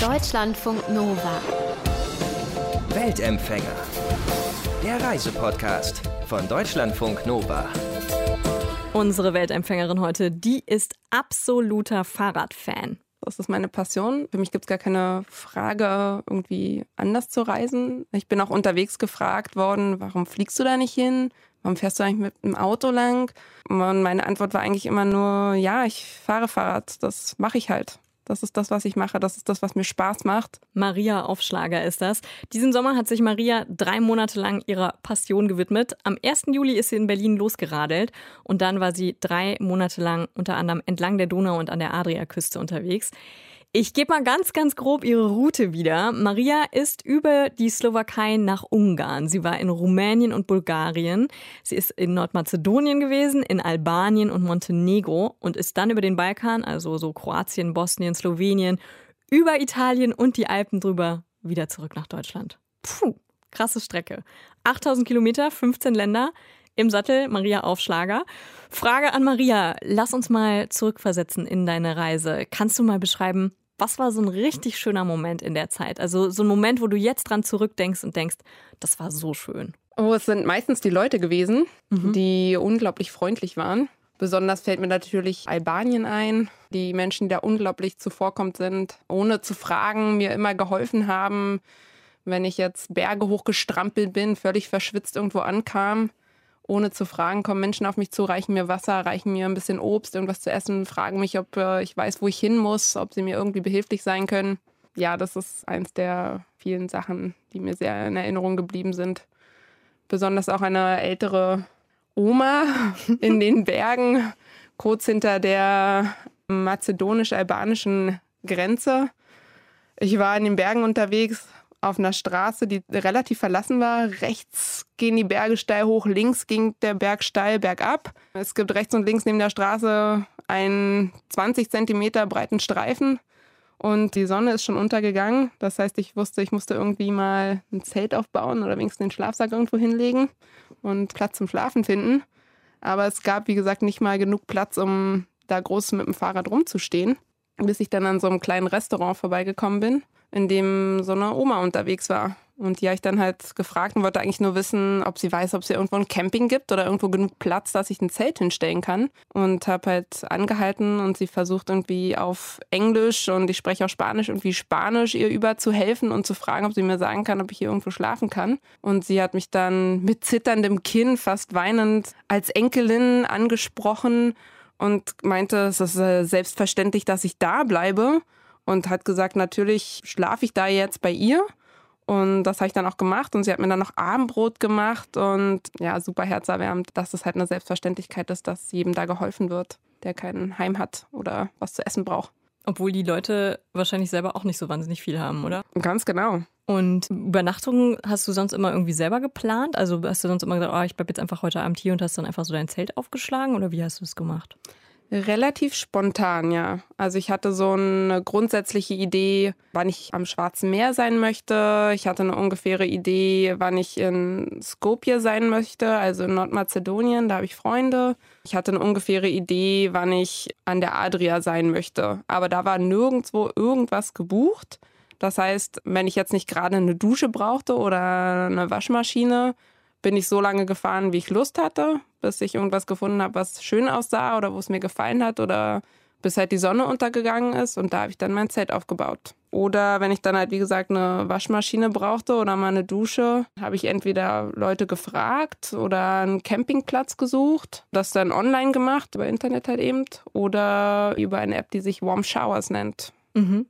Deutschlandfunk Nova. Weltempfänger. Der Reisepodcast von Deutschlandfunk Nova. Unsere Weltempfängerin heute, die ist absoluter Fahrradfan. Das ist meine Passion. Für mich gibt es gar keine Frage, irgendwie anders zu reisen. Ich bin auch unterwegs gefragt worden, warum fliegst du da nicht hin? Warum fährst du eigentlich mit dem Auto lang? Und meine Antwort war eigentlich immer nur, ja, ich fahre Fahrrad, das mache ich halt. Das ist das, was ich mache. Das ist das, was mir Spaß macht. Maria Aufschlager ist das. Diesen Sommer hat sich Maria drei Monate lang ihrer Passion gewidmet. Am 1. Juli ist sie in Berlin losgeradelt und dann war sie drei Monate lang unter anderem entlang der Donau und an der Adriaküste unterwegs. Ich gebe mal ganz, ganz grob ihre Route wieder. Maria ist über die Slowakei nach Ungarn. Sie war in Rumänien und Bulgarien. Sie ist in Nordmazedonien gewesen, in Albanien und Montenegro und ist dann über den Balkan, also so Kroatien, Bosnien, Slowenien, über Italien und die Alpen drüber wieder zurück nach Deutschland. Puh, krasse Strecke. 8000 Kilometer, 15 Länder. Im Sattel Maria Aufschlager. Frage an Maria, lass uns mal zurückversetzen in deine Reise. Kannst du mal beschreiben, was war so ein richtig schöner Moment in der Zeit? Also so ein Moment, wo du jetzt dran zurückdenkst und denkst, das war so schön. Oh, es sind meistens die Leute gewesen, mhm. die unglaublich freundlich waren. Besonders fällt mir natürlich Albanien ein. Die Menschen, die da unglaublich zuvorkommt sind, ohne zu fragen, mir immer geholfen haben. Wenn ich jetzt Berge hochgestrampelt bin, völlig verschwitzt irgendwo ankam, ohne zu fragen, kommen Menschen auf mich zu, reichen mir Wasser, reichen mir ein bisschen Obst, irgendwas zu essen, fragen mich, ob äh, ich weiß, wo ich hin muss, ob sie mir irgendwie behilflich sein können. Ja, das ist eins der vielen Sachen, die mir sehr in Erinnerung geblieben sind. Besonders auch eine ältere Oma in den Bergen, kurz hinter der mazedonisch-albanischen Grenze. Ich war in den Bergen unterwegs, auf einer Straße, die relativ verlassen war. Rechts gehen die Berge steil hoch, links ging der Berg steil bergab. Es gibt rechts und links neben der Straße einen 20 Zentimeter breiten Streifen und die Sonne ist schon untergegangen. Das heißt, ich wusste, ich musste irgendwie mal ein Zelt aufbauen oder wenigstens den Schlafsack irgendwo hinlegen und Platz zum Schlafen finden. Aber es gab, wie gesagt, nicht mal genug Platz, um da groß mit dem Fahrrad rumzustehen, bis ich dann an so einem kleinen Restaurant vorbeigekommen bin in dem so eine Oma unterwegs war. Und die habe ich dann halt gefragt und wollte eigentlich nur wissen, ob sie weiß, ob es hier irgendwo ein Camping gibt oder irgendwo genug Platz, dass ich ein Zelt hinstellen kann. Und habe halt angehalten und sie versucht irgendwie auf Englisch und ich spreche auch Spanisch, irgendwie Spanisch ihr über zu helfen und zu fragen, ob sie mir sagen kann, ob ich hier irgendwo schlafen kann. Und sie hat mich dann mit zitterndem Kinn, fast weinend, als Enkelin angesprochen und meinte, es ist äh, selbstverständlich, dass ich da bleibe und hat gesagt, natürlich schlafe ich da jetzt bei ihr. Und das habe ich dann auch gemacht und sie hat mir dann noch Abendbrot gemacht und ja, super herzerwärmend, dass es halt eine Selbstverständlichkeit ist, dass jedem da geholfen wird, der kein Heim hat oder was zu essen braucht. Obwohl die Leute wahrscheinlich selber auch nicht so wahnsinnig viel haben, oder? Ganz genau. Und Übernachtungen hast du sonst immer irgendwie selber geplant? Also hast du sonst immer gesagt, oh, ich bleibe jetzt einfach heute Abend hier und hast dann einfach so dein Zelt aufgeschlagen oder wie hast du es gemacht? Relativ spontan, ja. Also ich hatte so eine grundsätzliche Idee, wann ich am Schwarzen Meer sein möchte. Ich hatte eine ungefähre Idee, wann ich in Skopje sein möchte, also in Nordmazedonien, da habe ich Freunde. Ich hatte eine ungefähre Idee, wann ich an der Adria sein möchte. Aber da war nirgendwo irgendwas gebucht. Das heißt, wenn ich jetzt nicht gerade eine Dusche brauchte oder eine Waschmaschine, bin ich so lange gefahren, wie ich Lust hatte, bis ich irgendwas gefunden habe, was schön aussah oder wo es mir gefallen hat oder bis halt die Sonne untergegangen ist und da habe ich dann mein Zelt aufgebaut. Oder wenn ich dann halt, wie gesagt, eine Waschmaschine brauchte oder mal eine Dusche, habe ich entweder Leute gefragt oder einen Campingplatz gesucht, das dann online gemacht, über Internet halt eben, oder über eine App, die sich Warm Showers nennt. Mhm.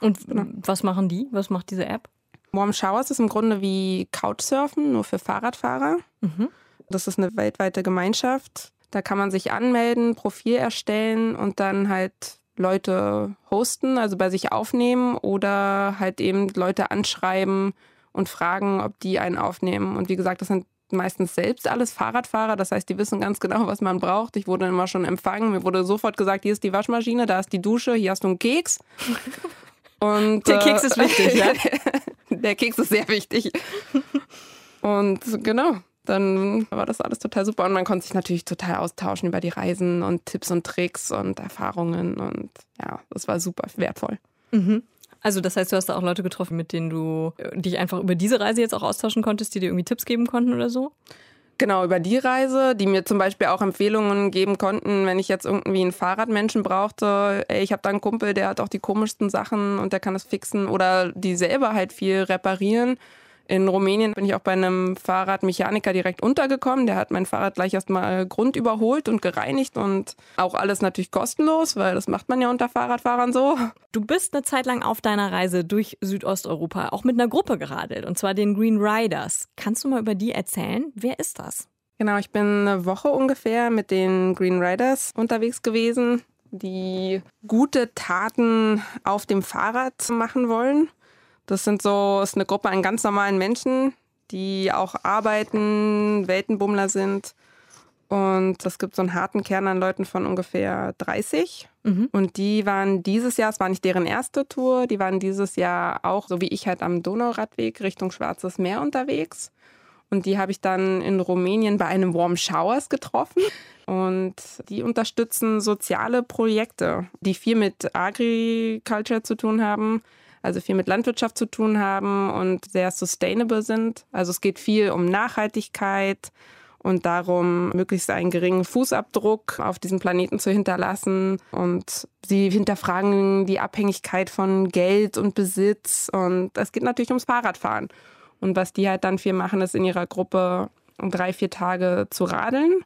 Und genau. was machen die? Was macht diese App? Warm Showers ist im Grunde wie Couchsurfen, nur für Fahrradfahrer. Mhm. Das ist eine weltweite Gemeinschaft. Da kann man sich anmelden, Profil erstellen und dann halt Leute hosten, also bei sich aufnehmen oder halt eben Leute anschreiben und fragen, ob die einen aufnehmen. Und wie gesagt, das sind meistens selbst alles Fahrradfahrer. Das heißt, die wissen ganz genau, was man braucht. Ich wurde immer schon empfangen. Mir wurde sofort gesagt, hier ist die Waschmaschine, da ist die Dusche, hier hast du einen Keks. Und, der Keks ist wichtig, ja? der Keks ist sehr wichtig. Und genau, dann war das alles total super. Und man konnte sich natürlich total austauschen über die Reisen und Tipps und Tricks und Erfahrungen. Und ja, das war super wertvoll. Mhm. Also das heißt, du hast da auch Leute getroffen, mit denen du äh, dich einfach über diese Reise jetzt auch austauschen konntest, die dir irgendwie Tipps geben konnten oder so? Genau, über die Reise, die mir zum Beispiel auch Empfehlungen geben konnten, wenn ich jetzt irgendwie einen Fahrradmenschen brauchte. Ey, ich habe da einen Kumpel, der hat auch die komischsten Sachen und der kann das fixen oder die selber halt viel reparieren. In Rumänien bin ich auch bei einem Fahrradmechaniker direkt untergekommen. Der hat mein Fahrrad gleich erstmal grundüberholt und gereinigt und auch alles natürlich kostenlos, weil das macht man ja unter Fahrradfahrern so. Du bist eine Zeit lang auf deiner Reise durch Südosteuropa auch mit einer Gruppe geradelt und zwar den Green Riders. Kannst du mal über die erzählen? Wer ist das? Genau, ich bin eine Woche ungefähr mit den Green Riders unterwegs gewesen, die gute Taten auf dem Fahrrad machen wollen. Das sind so, ist eine Gruppe an ganz normalen Menschen, die auch arbeiten, Weltenbummler sind. Und es gibt so einen harten Kern an Leuten von ungefähr 30. Mhm. Und die waren dieses Jahr, es war nicht deren erste Tour, die waren dieses Jahr auch, so wie ich halt am Donauradweg Richtung Schwarzes Meer unterwegs. Und die habe ich dann in Rumänien bei einem Warm Showers getroffen. Und die unterstützen soziale Projekte, die viel mit Agriculture zu tun haben also viel mit Landwirtschaft zu tun haben und sehr sustainable sind. Also es geht viel um Nachhaltigkeit und darum, möglichst einen geringen Fußabdruck auf diesem Planeten zu hinterlassen. Und sie hinterfragen die Abhängigkeit von Geld und Besitz. Und es geht natürlich ums Fahrradfahren. Und was die halt dann viel machen, ist in ihrer Gruppe drei, vier Tage zu radeln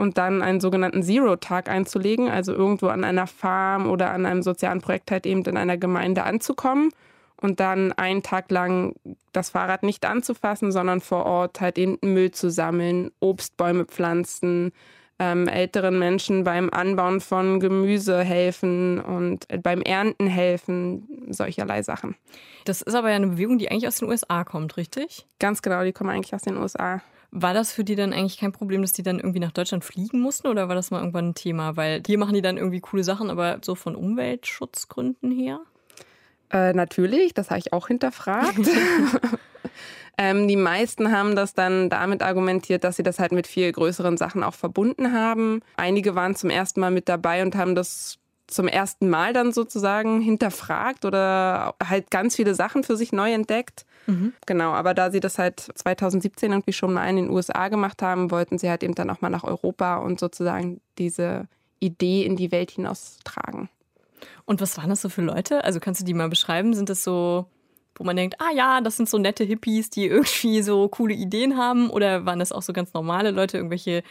und dann einen sogenannten Zero-Tag einzulegen, also irgendwo an einer Farm oder an einem sozialen Projekt halt eben in einer Gemeinde anzukommen und dann einen Tag lang das Fahrrad nicht anzufassen, sondern vor Ort halt eben Müll zu sammeln, Obstbäume pflanzen, ähm, älteren Menschen beim Anbauen von Gemüse helfen und beim Ernten helfen, solcherlei Sachen. Das ist aber ja eine Bewegung, die eigentlich aus den USA kommt, richtig? Ganz genau, die kommen eigentlich aus den USA. War das für die dann eigentlich kein Problem, dass die dann irgendwie nach Deutschland fliegen mussten oder war das mal irgendwann ein Thema? Weil hier machen die dann irgendwie coole Sachen, aber so von Umweltschutzgründen her? Äh, natürlich, das habe ich auch hinterfragt. ähm, die meisten haben das dann damit argumentiert, dass sie das halt mit viel größeren Sachen auch verbunden haben. Einige waren zum ersten Mal mit dabei und haben das zum ersten Mal dann sozusagen hinterfragt oder halt ganz viele Sachen für sich neu entdeckt. Mhm. Genau, aber da sie das halt 2017 irgendwie schon mal in den USA gemacht haben, wollten sie halt eben dann auch mal nach Europa und sozusagen diese Idee in die Welt hinaustragen. Und was waren das so für Leute? Also kannst du die mal beschreiben? Sind das so, wo man denkt, ah ja, das sind so nette Hippies, die irgendwie so coole Ideen haben? Oder waren das auch so ganz normale Leute, irgendwelche,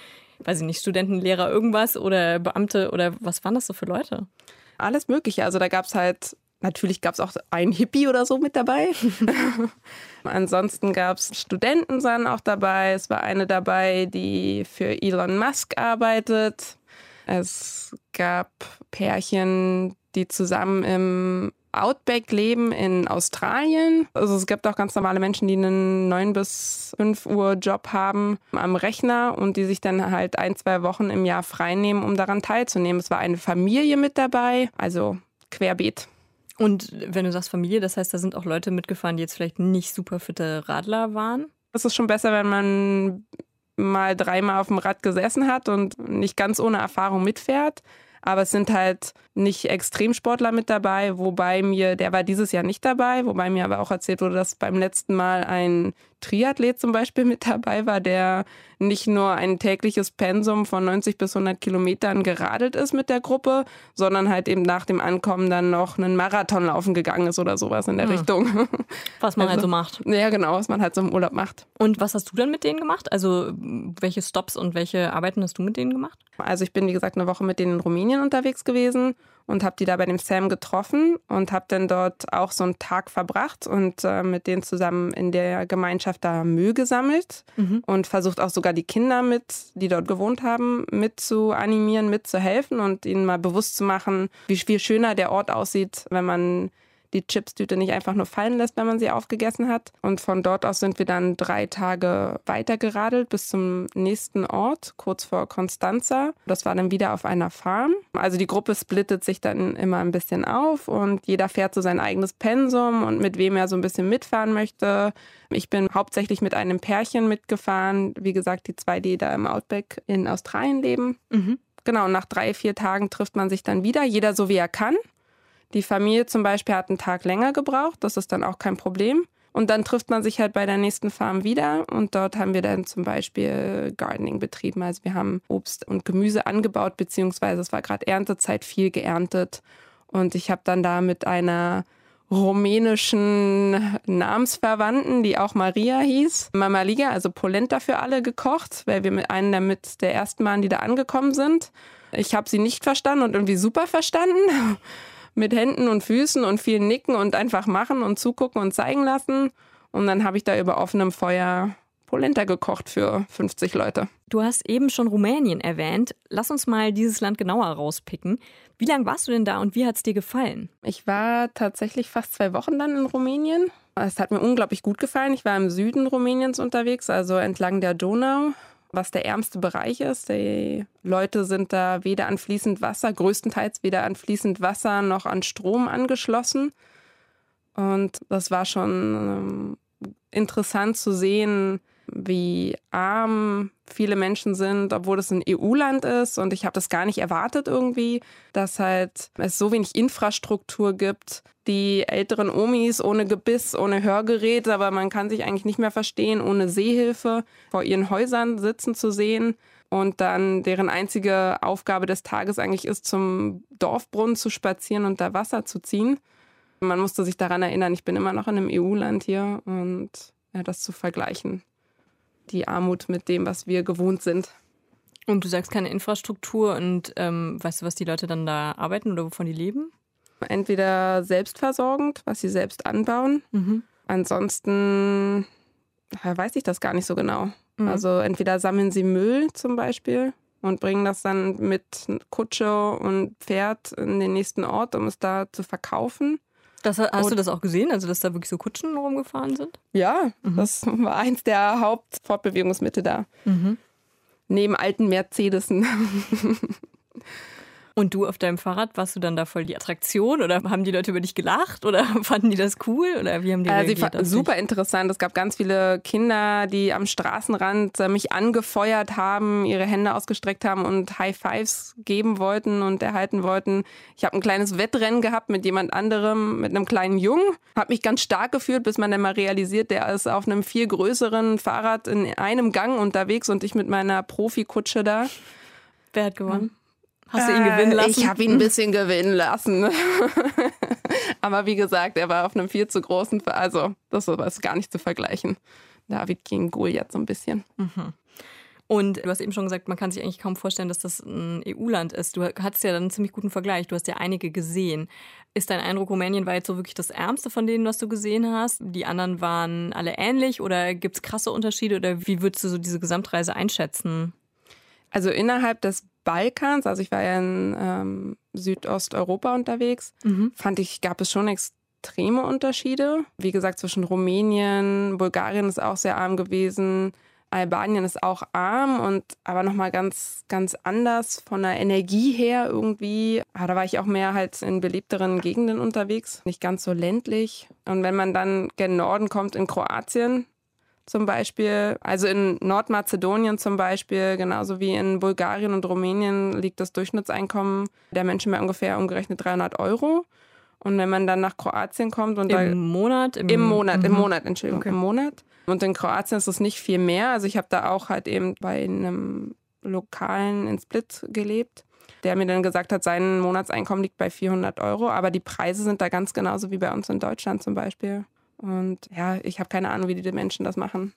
weiß ich nicht, Studenten, Lehrer, irgendwas oder Beamte oder was waren das so für Leute? Alles Mögliche. Also da gab es halt Natürlich gab es auch einen Hippie oder so mit dabei. Ansonsten gab es Studenten waren auch dabei. Es war eine dabei, die für Elon Musk arbeitet. Es gab Pärchen, die zusammen im Outback leben in Australien. Also es gibt auch ganz normale Menschen, die einen 9 bis 5 Uhr Job haben am Rechner und die sich dann halt ein, zwei Wochen im Jahr freinehmen, um daran teilzunehmen. Es war eine Familie mit dabei, also querbeet. Und wenn du sagst Familie, das heißt, da sind auch Leute mitgefahren, die jetzt vielleicht nicht super fitte Radler waren? Es ist schon besser, wenn man mal dreimal auf dem Rad gesessen hat und nicht ganz ohne Erfahrung mitfährt. Aber es sind halt nicht Extremsportler mit dabei, wobei mir, der war dieses Jahr nicht dabei, wobei mir aber auch erzählt wurde, dass beim letzten Mal ein Triathlet zum Beispiel mit dabei war, der nicht nur ein tägliches Pensum von 90 bis 100 Kilometern geradelt ist mit der Gruppe, sondern halt eben nach dem Ankommen dann noch einen Marathon laufen gegangen ist oder sowas in der hm. Richtung. Was man also, halt so macht. Ja, genau, was man halt so im Urlaub macht. Und was hast du dann mit denen gemacht? Also welche Stops und welche Arbeiten hast du mit denen gemacht? Also ich bin, wie gesagt, eine Woche mit denen in Rumänien unterwegs gewesen und habe die da bei dem Sam getroffen und habe dann dort auch so einen Tag verbracht und äh, mit denen zusammen in der Gemeinschaft da Müll gesammelt mhm. und versucht auch sogar die Kinder mit, die dort gewohnt haben, mit zu animieren, mitzuhelfen und ihnen mal bewusst zu machen, wie viel schöner der Ort aussieht, wenn man die Chipstüte nicht einfach nur fallen lässt, wenn man sie aufgegessen hat. Und von dort aus sind wir dann drei Tage weitergeradelt bis zum nächsten Ort, kurz vor Constanza. Das war dann wieder auf einer Farm. Also die Gruppe splittet sich dann immer ein bisschen auf und jeder fährt so sein eigenes Pensum und mit wem er so ein bisschen mitfahren möchte. Ich bin hauptsächlich mit einem Pärchen mitgefahren. Wie gesagt, die zwei, die da im Outback in Australien leben. Mhm. Genau, nach drei, vier Tagen trifft man sich dann wieder, jeder so wie er kann. Die Familie zum Beispiel hat einen Tag länger gebraucht, das ist dann auch kein Problem. Und dann trifft man sich halt bei der nächsten Farm wieder und dort haben wir dann zum Beispiel Gardening betrieben. Also wir haben Obst und Gemüse angebaut, beziehungsweise es war gerade Erntezeit, viel geerntet. Und ich habe dann da mit einer rumänischen Namensverwandten, die auch Maria hieß, Mama Liga, also Polenta für alle gekocht, weil wir mit einem damit der ersten waren, die da angekommen sind. Ich habe sie nicht verstanden und irgendwie super verstanden. Mit Händen und Füßen und viel Nicken und einfach machen und zugucken und zeigen lassen. Und dann habe ich da über offenem Feuer Polenta gekocht für 50 Leute. Du hast eben schon Rumänien erwähnt. Lass uns mal dieses Land genauer rauspicken. Wie lange warst du denn da und wie hat es dir gefallen? Ich war tatsächlich fast zwei Wochen dann in Rumänien. Es hat mir unglaublich gut gefallen. Ich war im Süden Rumäniens unterwegs, also entlang der Donau, was der ärmste Bereich ist. Die Leute sind da weder an fließend Wasser, größtenteils weder an fließend Wasser noch an Strom angeschlossen. Und das war schon ähm, interessant zu sehen, wie arm viele Menschen sind, obwohl es ein EU-Land ist. Und ich habe das gar nicht erwartet irgendwie, dass halt es so wenig Infrastruktur gibt. Die älteren Omis ohne Gebiss, ohne Hörgerät, aber man kann sich eigentlich nicht mehr verstehen, ohne Sehhilfe vor ihren Häusern sitzen zu sehen. Und dann deren einzige Aufgabe des Tages eigentlich ist, zum Dorfbrunnen zu spazieren und da Wasser zu ziehen. Man musste sich daran erinnern, ich bin immer noch in einem EU-Land hier und ja, das zu vergleichen die Armut mit dem, was wir gewohnt sind. Und du sagst keine Infrastruktur und ähm, weißt du, was die Leute dann da arbeiten oder wovon die leben? Entweder selbstversorgend, was sie selbst anbauen. Mhm. Ansonsten weiß ich das gar nicht so genau. Mhm. Also entweder sammeln sie Müll zum Beispiel und bringen das dann mit Kutsche und Pferd in den nächsten Ort, um es da zu verkaufen. Das, hast und, du das auch gesehen, also dass da wirklich so Kutschen rumgefahren sind? Ja, mhm. das war eins der Hauptfortbewegungsmittel da. Mhm. Neben alten Mercedesen. Und du auf deinem Fahrrad, warst du dann da voll die Attraktion oder haben die Leute über dich gelacht oder fanden die das cool oder wie haben die also reagiert? Super interessant. Es gab ganz viele Kinder, die am Straßenrand äh, mich angefeuert haben, ihre Hände ausgestreckt haben und High Fives geben wollten und erhalten wollten. Ich habe ein kleines Wettrennen gehabt mit jemand anderem, mit einem kleinen Jungen. Habe mich ganz stark gefühlt, bis man dann mal realisiert, der ist auf einem viel größeren Fahrrad in einem Gang unterwegs und ich mit meiner Profikutsche da. Wer hat gewonnen? Hast du ihn gewinnen lassen? Ich habe ihn ein bisschen gewinnen lassen. Aber wie gesagt, er war auf einem viel zu großen, also das ist gar nicht zu vergleichen. David gegen Goliath so ein bisschen. Mhm. Und du hast eben schon gesagt, man kann sich eigentlich kaum vorstellen, dass das ein EU-Land ist. Du hattest ja dann einen ziemlich guten Vergleich. Du hast ja einige gesehen. Ist dein Eindruck, Rumänien war jetzt so wirklich das Ärmste von denen, was du gesehen hast? Die anderen waren alle ähnlich oder gibt es krasse Unterschiede oder wie würdest du so diese Gesamtreise einschätzen? Also innerhalb des Balkans, also ich war ja in ähm, Südosteuropa unterwegs, mhm. fand ich, gab es schon extreme Unterschiede. Wie gesagt, zwischen Rumänien, Bulgarien ist auch sehr arm gewesen, Albanien ist auch arm und aber nochmal ganz, ganz anders von der Energie her irgendwie. Aber ah, da war ich auch mehr halt in belebteren Gegenden unterwegs, nicht ganz so ländlich. Und wenn man dann gen Norden kommt in Kroatien, zum Beispiel. Also in Nordmazedonien zum Beispiel, genauso wie in Bulgarien und Rumänien, liegt das Durchschnittseinkommen der Menschen bei ungefähr umgerechnet 300 Euro. Und wenn man dann nach Kroatien kommt und Im da, Monat? Im, Im Monat, mhm. im Monat, Entschuldigung, okay. im Monat. Und in Kroatien ist es nicht viel mehr. Also ich habe da auch halt eben bei einem Lokalen in Split gelebt, der mir dann gesagt hat, sein Monatseinkommen liegt bei 400 Euro. Aber die Preise sind da ganz genauso wie bei uns in Deutschland zum Beispiel. Und ja, ich habe keine Ahnung, wie die Menschen das machen.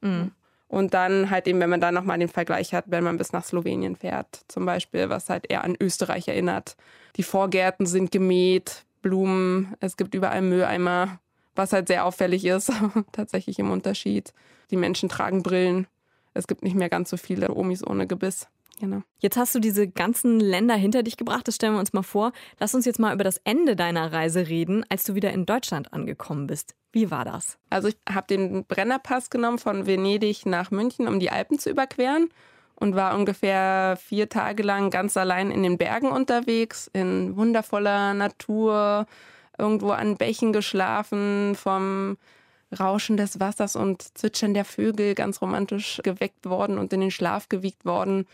Mhm. Und dann halt eben, wenn man dann nochmal den Vergleich hat, wenn man bis nach Slowenien fährt, zum Beispiel, was halt eher an Österreich erinnert. Die Vorgärten sind gemäht, Blumen, es gibt überall Mülleimer, was halt sehr auffällig ist, tatsächlich im Unterschied. Die Menschen tragen Brillen. Es gibt nicht mehr ganz so viele Omis ohne Gebiss. Genau. Jetzt hast du diese ganzen Länder hinter dich gebracht, das stellen wir uns mal vor. Lass uns jetzt mal über das Ende deiner Reise reden, als du wieder in Deutschland angekommen bist. Wie war das? Also ich habe den Brennerpass genommen von Venedig nach München, um die Alpen zu überqueren und war ungefähr vier Tage lang ganz allein in den Bergen unterwegs, in wundervoller Natur, irgendwo an Bächen geschlafen, vom Rauschen des Wassers und Zwitschern der Vögel ganz romantisch geweckt worden und in den Schlaf gewiegt worden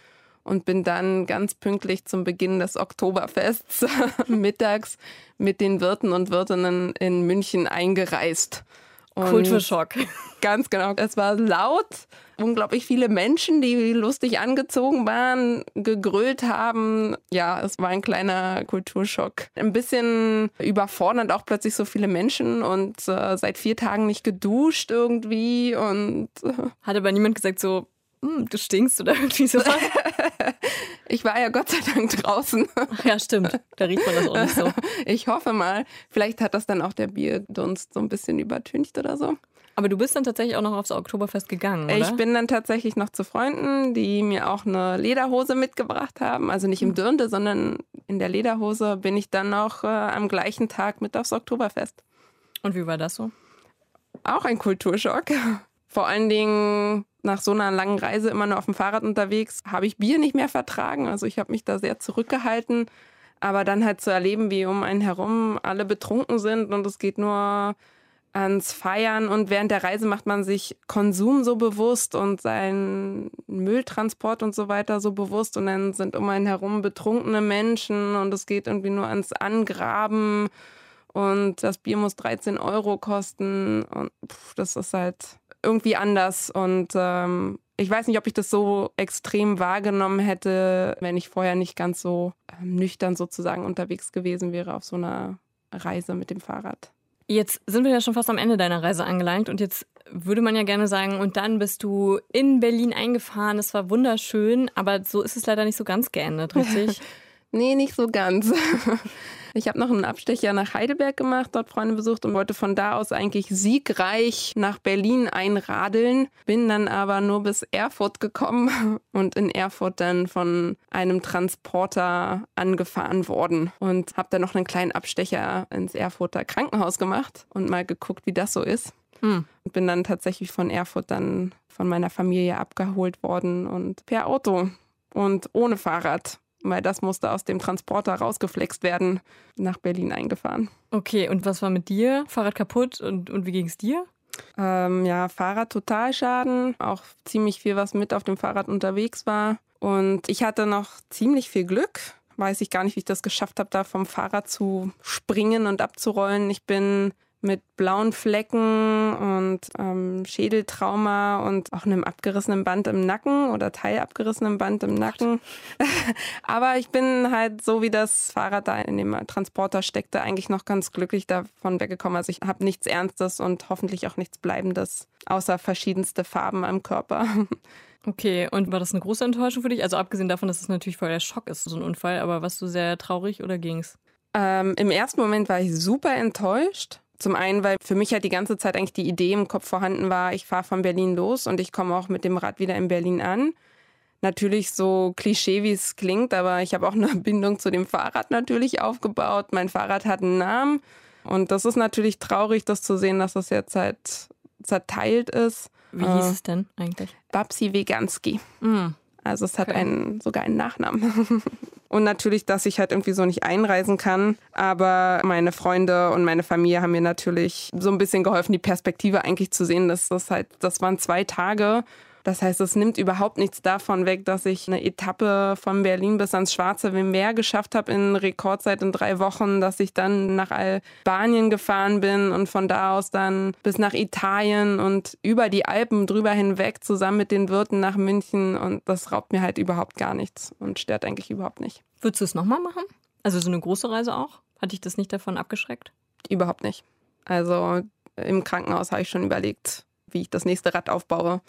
und bin dann ganz pünktlich zum Beginn des Oktoberfests mittags mit den Wirten und Wirtinnen in München eingereist. Und Kulturschock. Ganz genau. Es war laut, unglaublich viele Menschen, die lustig angezogen waren, gegrölt haben. Ja, es war ein kleiner Kulturschock. Ein bisschen überfordernd auch plötzlich so viele Menschen und äh, seit vier Tagen nicht geduscht irgendwie und äh hat aber niemand gesagt so, du stinkst oder irgendwie sowas. ich war ja Gott sei Dank draußen. Ja, stimmt. Da riecht man das auch nicht so. Ich hoffe mal. Vielleicht hat das dann auch der Bierdunst so ein bisschen übertüncht oder so. Aber du bist dann tatsächlich auch noch aufs Oktoberfest gegangen, oder? Ich bin dann tatsächlich noch zu Freunden, die mir auch eine Lederhose mitgebracht haben. Also nicht im hm. Dirnde, sondern in der Lederhose bin ich dann noch äh, am gleichen Tag mit aufs Oktoberfest. Und wie war das so? Auch ein Kulturschock. Vor allen Dingen nach so einer langen Reise immer nur auf dem Fahrrad unterwegs, habe ich Bier nicht mehr vertragen. Also ich habe mich da sehr zurückgehalten. Aber dann halt zu erleben, wie um einen herum alle betrunken sind und es geht nur ans Feiern und während der Reise macht man sich Konsum so bewusst und seinen Mülltransport und so weiter so bewusst und dann sind um einen herum betrunkene Menschen und es geht irgendwie nur ans Angraben und das Bier muss 13 Euro kosten und pff, das ist halt irgendwie anders. Und ähm, ich weiß nicht, ob ich das so extrem wahrgenommen hätte, wenn ich vorher nicht ganz so ähm, nüchtern sozusagen unterwegs gewesen wäre auf so einer Reise mit dem Fahrrad. Jetzt sind wir ja schon fast am Ende deiner Reise angelangt und jetzt würde man ja gerne sagen, und dann bist du in Berlin eingefahren. Es war wunderschön, aber so ist es leider nicht so ganz geendet, richtig? nee, nicht so ganz. Ich habe noch einen Abstecher nach Heidelberg gemacht, dort Freunde besucht und wollte von da aus eigentlich siegreich nach Berlin einradeln. Bin dann aber nur bis Erfurt gekommen und in Erfurt dann von einem Transporter angefahren worden und habe dann noch einen kleinen Abstecher ins Erfurter Krankenhaus gemacht und mal geguckt, wie das so ist. Hm. Bin dann tatsächlich von Erfurt dann von meiner Familie abgeholt worden und per Auto und ohne Fahrrad weil das musste aus dem Transporter rausgeflext werden, nach Berlin eingefahren. Okay, und was war mit dir? Fahrrad kaputt und, und wie ging es dir? Ähm, ja, Fahrrad Totalschaden, auch ziemlich viel, was mit auf dem Fahrrad unterwegs war. Und ich hatte noch ziemlich viel Glück. Weiß ich gar nicht, wie ich das geschafft habe, da vom Fahrrad zu springen und abzurollen. Ich bin mit blauen Flecken und ähm, Schädeltrauma und auch einem abgerissenen Band im Nacken oder teilabgerissenem Band im Nacken. Aber ich bin halt so, wie das Fahrrad da in dem Transporter steckte, eigentlich noch ganz glücklich davon weggekommen. Also ich habe nichts Ernstes und hoffentlich auch nichts Bleibendes, außer verschiedenste Farben am Körper. Okay, und war das eine große Enttäuschung für dich? Also abgesehen davon, dass es natürlich voll der Schock ist, so ein Unfall, aber warst du sehr traurig oder ging's? Ähm, Im ersten Moment war ich super enttäuscht, zum einen, weil für mich halt die ganze Zeit eigentlich die Idee im Kopf vorhanden war, ich fahre von Berlin los und ich komme auch mit dem Rad wieder in Berlin an. Natürlich so Klischee, wie es klingt, aber ich habe auch eine Bindung zu dem Fahrrad natürlich aufgebaut. Mein Fahrrad hat einen Namen und das ist natürlich traurig, das zu sehen, dass das jetzt halt zerteilt ist. Wie hieß äh, es denn eigentlich? Babsi Veganski. Mm. Also es hat okay. einen, sogar einen Nachnamen. und natürlich, dass ich halt irgendwie so nicht einreisen kann. Aber meine Freunde und meine Familie haben mir natürlich so ein bisschen geholfen, die Perspektive eigentlich zu sehen, dass das halt, das waren zwei Tage das heißt, es nimmt überhaupt nichts davon weg, dass ich eine Etappe von Berlin bis ans Schwarze Meer geschafft habe in Rekordzeit in drei Wochen, dass ich dann nach Albanien gefahren bin und von da aus dann bis nach Italien und über die Alpen drüber hinweg zusammen mit den Wirten nach München. Und das raubt mir halt überhaupt gar nichts und stört eigentlich überhaupt nicht. Würdest du es nochmal machen? Also so eine große Reise auch? Hat dich das nicht davon abgeschreckt? Überhaupt nicht. Also im Krankenhaus habe ich schon überlegt, wie ich das nächste Rad aufbaue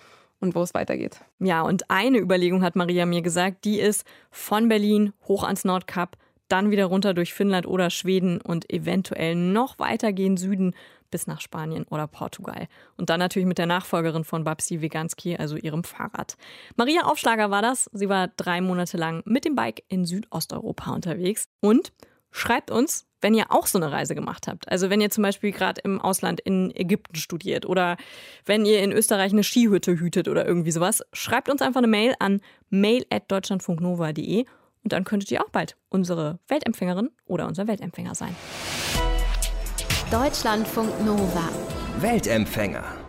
und wo es weitergeht. Ja, und eine Überlegung hat Maria mir gesagt, die ist von Berlin hoch ans Nordkap, dann wieder runter durch Finnland oder Schweden und eventuell noch weiter gehen Süden bis nach Spanien oder Portugal. Und dann natürlich mit der Nachfolgerin von Babsi Veganski, also ihrem Fahrrad. Maria Aufschlager war das. Sie war drei Monate lang mit dem Bike in Südosteuropa unterwegs. Und schreibt uns, wenn ihr auch so eine Reise gemacht habt. Also wenn ihr zum Beispiel gerade im Ausland in Ägypten studiert oder wenn ihr in Österreich eine Skihütte hütet oder irgendwie sowas, schreibt uns einfach eine Mail an mail@deutschlandfunknova.de und dann könntet ihr auch bald unsere Weltempfängerin oder unser Weltempfänger sein. Deutschlandfunk Nova. Weltempfänger.